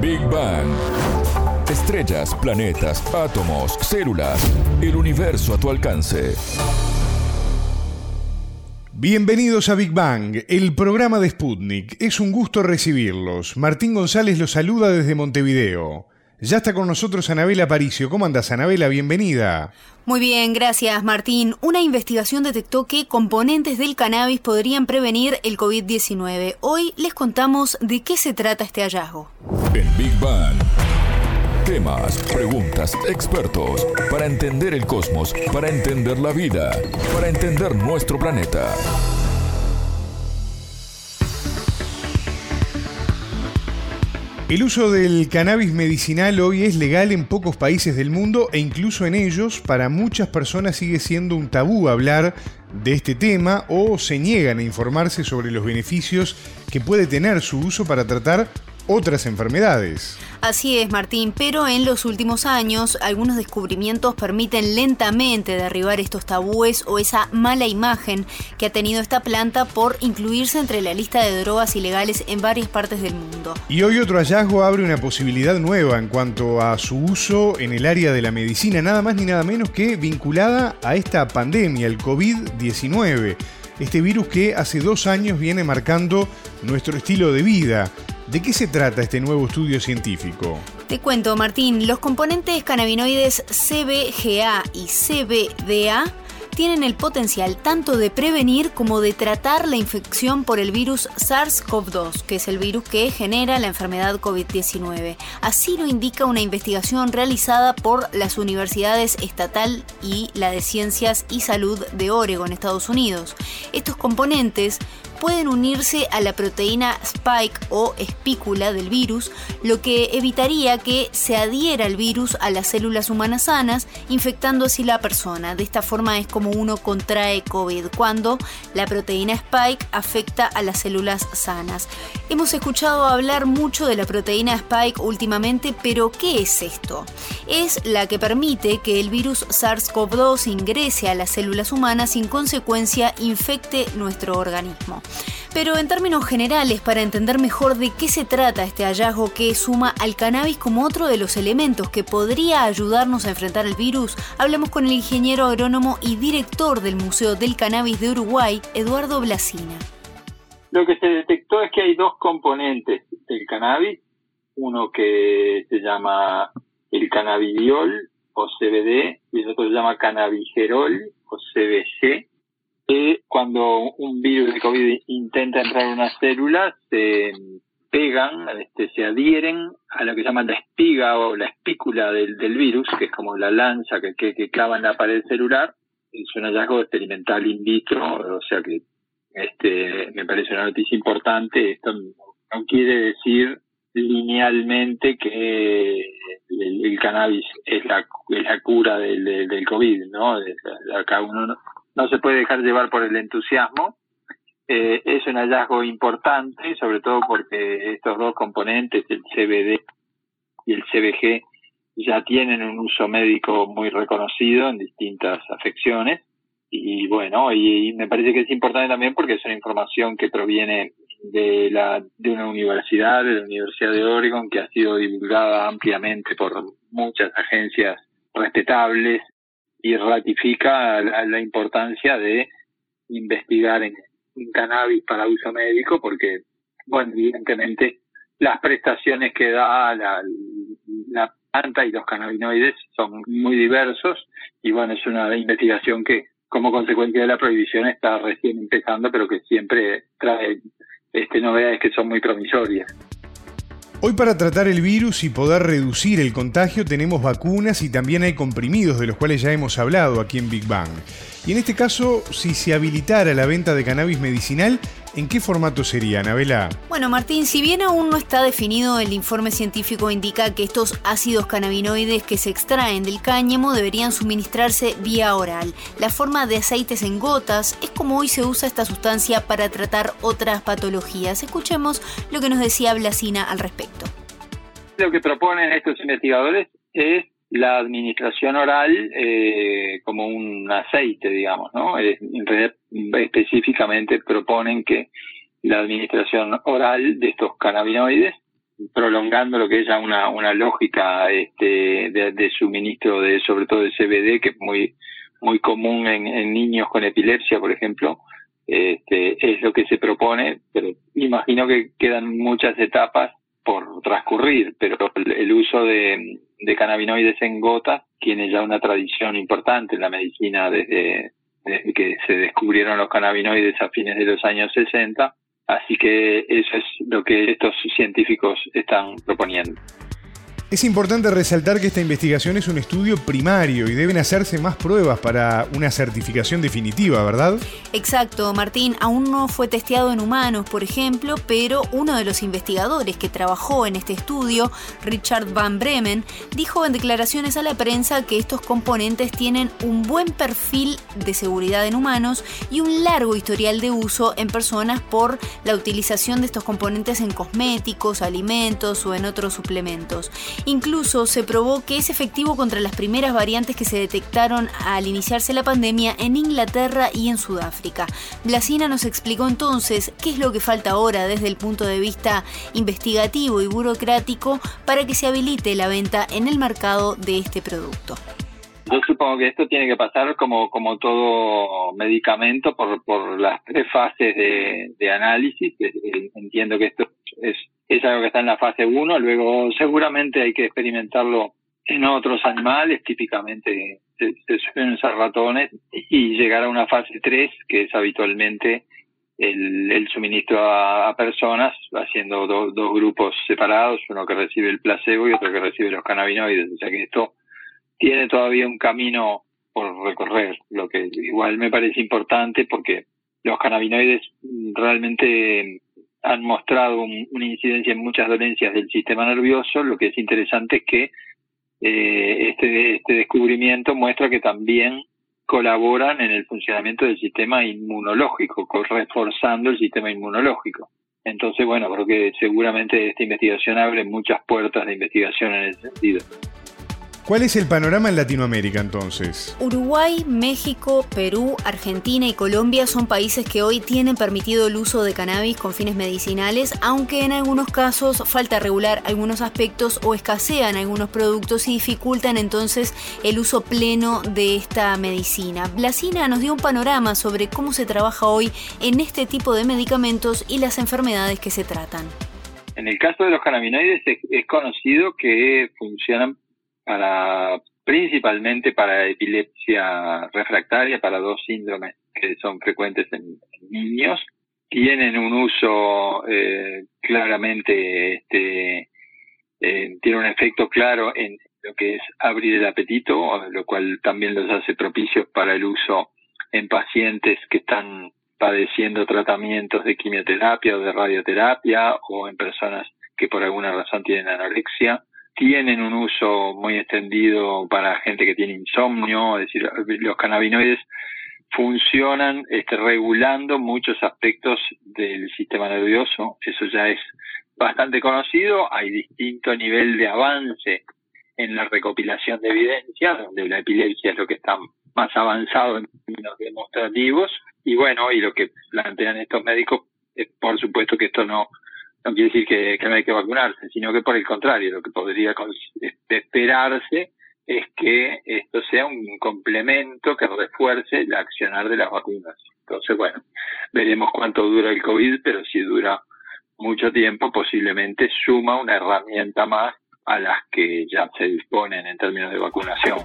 Big Bang. Estrellas, planetas, átomos, células, el universo a tu alcance. Bienvenidos a Big Bang, el programa de Sputnik. Es un gusto recibirlos. Martín González los saluda desde Montevideo. Ya está con nosotros Anabela Paricio. ¿Cómo andas, Anabela? Bienvenida. Muy bien, gracias, Martín. Una investigación detectó que componentes del cannabis podrían prevenir el COVID-19. Hoy les contamos de qué se trata este hallazgo. En Big Bang. Temas, preguntas, expertos, para entender el cosmos, para entender la vida, para entender nuestro planeta. El uso del cannabis medicinal hoy es legal en pocos países del mundo e incluso en ellos para muchas personas sigue siendo un tabú hablar de este tema o se niegan a informarse sobre los beneficios que puede tener su uso para tratar otras enfermedades. Así es, Martín, pero en los últimos años algunos descubrimientos permiten lentamente derribar estos tabúes o esa mala imagen que ha tenido esta planta por incluirse entre la lista de drogas ilegales en varias partes del mundo. Y hoy otro hallazgo abre una posibilidad nueva en cuanto a su uso en el área de la medicina, nada más ni nada menos que vinculada a esta pandemia, el COVID-19 este virus que hace dos años viene marcando nuestro estilo de vida. ¿De qué se trata este nuevo estudio científico? Te cuento, Martín, los componentes cannabinoides CBGA y CBDA tienen el potencial tanto de prevenir como de tratar la infección por el virus SARS-CoV-2, que es el virus que genera la enfermedad COVID-19. Así lo indica una investigación realizada por las universidades estatal y la de Ciencias y Salud de Oregon, Estados Unidos. Estos componentes pueden unirse a la proteína spike o espícula del virus, lo que evitaría que se adhiera el virus a las células humanas sanas, infectando así la persona. De esta forma es como uno contrae COVID, cuando la proteína spike afecta a las células sanas. Hemos escuchado hablar mucho de la proteína spike últimamente, pero ¿qué es esto? Es la que permite que el virus SARS-CoV-2 ingrese a las células humanas y en consecuencia infecte nuestro organismo. Pero en términos generales, para entender mejor de qué se trata este hallazgo que suma al cannabis como otro de los elementos que podría ayudarnos a enfrentar el virus, hablamos con el ingeniero agrónomo y director del Museo del Cannabis de Uruguay, Eduardo Blasina. Lo que se detectó es que hay dos componentes del cannabis, uno que se llama el cannabidiol o CBD y el otro se llama cannabigerol o CBG, que cuando un virus de COVID intenta entrar en una célula, se pegan, este, se adhieren a lo que llaman la espiga o la espícula del, virus, que es como la lanza que, que, clava en la pared celular. Es un hallazgo experimental in vitro, o sea que este, me parece una noticia importante. Esto no quiere decir linealmente que el, cannabis es la, la cura del, del, COVID, ¿no? Acá uno no, no se puede dejar llevar por el entusiasmo. Eh, es un hallazgo importante, sobre todo porque estos dos componentes, el CBD y el CBG, ya tienen un uso médico muy reconocido en distintas afecciones. Y bueno, y, me parece que es importante también porque es una información que proviene de la de una universidad, de la Universidad de Oregon, que ha sido divulgada ampliamente por muchas agencias respetables y ratifica la, importancia de investigar en, cannabis para uso médico porque, bueno, evidentemente las prestaciones que da la, la planta y los cannabinoides son muy diversos y bueno, es una investigación que como consecuencia de la prohibición está recién empezando, pero que siempre trae este, novedades que son muy promisorias. Hoy para tratar el virus y poder reducir el contagio tenemos vacunas y también hay comprimidos de los cuales ya hemos hablado aquí en Big Bang. Y en este caso, si se habilitara la venta de cannabis medicinal, ¿En qué formato sería, Anabela? Bueno, Martín, si bien aún no está definido, el informe científico indica que estos ácidos cannabinoides que se extraen del cáñamo deberían suministrarse vía oral. La forma de aceites en gotas es como hoy se usa esta sustancia para tratar otras patologías. Escuchemos lo que nos decía Blasina al respecto. Lo que proponen estos investigadores es la administración oral eh, como un aceite, digamos, ¿no? En específicamente proponen que la administración oral de estos cannabinoides prolongando lo que es ya una, una lógica este, de, suministro de sobre todo de CBD que es muy muy común en, en niños con epilepsia por ejemplo este, es lo que se propone pero imagino que quedan muchas etapas por transcurrir pero el uso de, de cannabinoides en gotas tiene ya una tradición importante en la medicina desde, desde que se descubrieron los cannabinoides a fines de los años 60 Así que eso es lo que estos científicos están proponiendo. Es importante resaltar que esta investigación es un estudio primario y deben hacerse más pruebas para una certificación definitiva, ¿verdad? Exacto, Martín. Aún no fue testeado en humanos, por ejemplo, pero uno de los investigadores que trabajó en este estudio, Richard Van Bremen, dijo en declaraciones a la prensa que estos componentes tienen un buen perfil de seguridad en humanos y un largo historial de uso en personas por la utilización de estos componentes en cosméticos, alimentos o en otros suplementos. Incluso se probó que es efectivo contra las primeras variantes que se detectaron al iniciarse la pandemia en Inglaterra y en Sudáfrica. Blasina nos explicó entonces qué es lo que falta ahora desde el punto de vista investigativo y burocrático para que se habilite la venta en el mercado de este producto. Yo supongo que esto tiene que pasar como, como todo medicamento por, por las tres fases de, de análisis. Entiendo que esto es es algo que está en la fase 1, luego seguramente hay que experimentarlo en otros animales, típicamente se, suelen usar ratones, y llegar a una fase 3, que es habitualmente el, suministro a, personas, haciendo dos grupos separados, uno que recibe el placebo y otro que recibe los cannabinoides. O sea que esto tiene todavía un camino por recorrer, lo que igual me parece importante porque los cannabinoides realmente han mostrado una incidencia en muchas dolencias del sistema nervioso, lo que es interesante es que eh, este, este descubrimiento muestra que también colaboran en el funcionamiento del sistema inmunológico, reforzando el sistema inmunológico. Entonces, bueno, creo que seguramente esta investigación abre muchas puertas de investigación en ese sentido. ¿Cuál es el panorama en Latinoamérica entonces? Uruguay, México, Perú, Argentina y Colombia son países que hoy tienen permitido el uso de cannabis con fines medicinales, aunque en algunos casos falta regular algunos aspectos o escasean algunos productos y dificultan entonces el uso pleno de esta medicina. Blasina nos dio un panorama sobre cómo se trabaja hoy en este tipo de medicamentos y las enfermedades que se tratan. En el caso de los cannabinoides es conocido que funcionan para principalmente para epilepsia refractaria, para dos síndromes que son frecuentes en, niños, tienen un uso eh, claramente, este, eh, tiene un efecto claro en lo que es abrir el apetito, lo cual también los hace propicios para el uso en pacientes que están padeciendo tratamientos de quimioterapia o de radioterapia o en personas que por alguna razón tienen anorexia tienen un uso muy extendido para gente que tiene insomnio, es decir, los cannabinoides funcionan este, regulando muchos aspectos del sistema nervioso, eso ya es bastante conocido, hay distinto nivel de avance en la recopilación de evidencia, donde la epilepsia es lo que está más avanzado en términos demostrativos, y bueno, y lo que plantean estos médicos es por supuesto que esto no no quiere decir que, no hay que vacunarse, sino que por el contrario, lo que podría esperarse es que esto sea un complemento que refuerce el accionar de las vacunas. Entonces, bueno, veremos cuánto dura el COVID, pero si dura mucho tiempo, posiblemente suma una herramienta más a las que ya se disponen en términos de vacunación.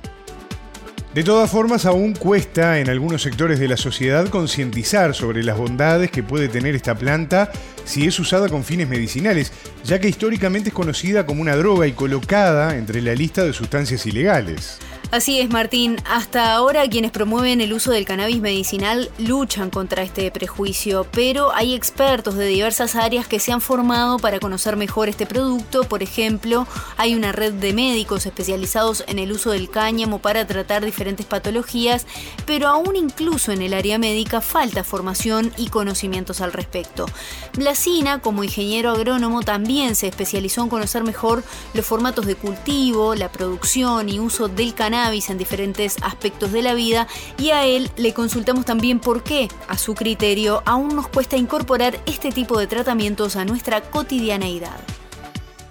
De todas formas, aún cuesta en algunos sectores de la sociedad concientizar sobre las bondades que puede tener esta planta si es usada con fines medicinales, ya que históricamente es conocida como una droga y colocada entre la lista de sustancias ilegales. Así es, Martín. Hasta ahora quienes promueven el uso del cannabis medicinal luchan contra este prejuicio, pero hay expertos de diversas áreas que se han formado para conocer mejor este producto. Por ejemplo, hay una red de médicos especializados en el uso del cáñamo para tratar diferentes patologías, pero aún incluso en el área médica falta formación y conocimientos al respecto. Blasina, como ingeniero agrónomo, también se especializó en conocer mejor los formatos de cultivo, la producción y uso del cannabis en diferentes aspectos de la vida y a él le consultamos también por qué, a su criterio, aún nos cuesta incorporar este tipo de tratamientos a nuestra cotidianeidad.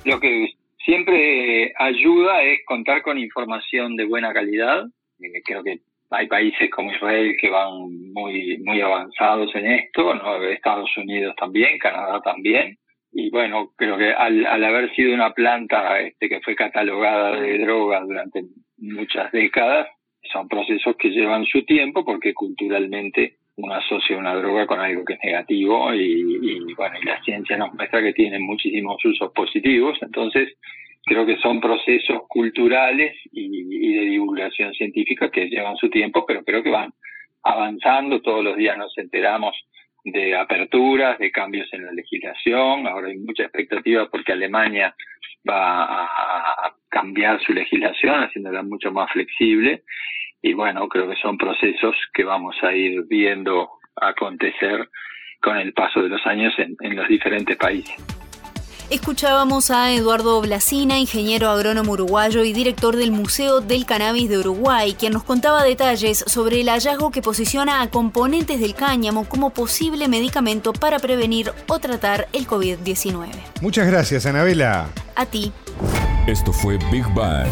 Lo que siempre ayuda es contar con información de buena calidad. Eh, creo que hay países como Israel que van muy muy avanzados en esto, ¿no? Estados Unidos también, Canadá también. Y bueno, creo que al, al haber sido una planta este, que fue catalogada de droga durante muchas décadas, son procesos que llevan su tiempo porque culturalmente uno asocia una droga con algo que es negativo y, bueno, y la ciencia nos muestra que tiene muchísimos usos positivos, entonces creo que son procesos culturales y, de divulgación científica que llevan su tiempo, pero creo que van avanzando, todos los días nos enteramos de aperturas, de cambios en la legislación, ahora hay mucha expectativa porque Alemania va a cambiar su legislación, haciéndola mucho más flexible. Y bueno, creo que son procesos que vamos a ir viendo acontecer con el paso de los años en, los diferentes países. Escuchábamos a Eduardo Blasina, ingeniero agrónomo uruguayo y director del Museo del Cannabis de Uruguay, quien nos contaba detalles sobre el hallazgo que posiciona a componentes del cáñamo como posible medicamento para prevenir o tratar el COVID-19. Muchas gracias, Anabela. A ti. Esto fue Big Bang.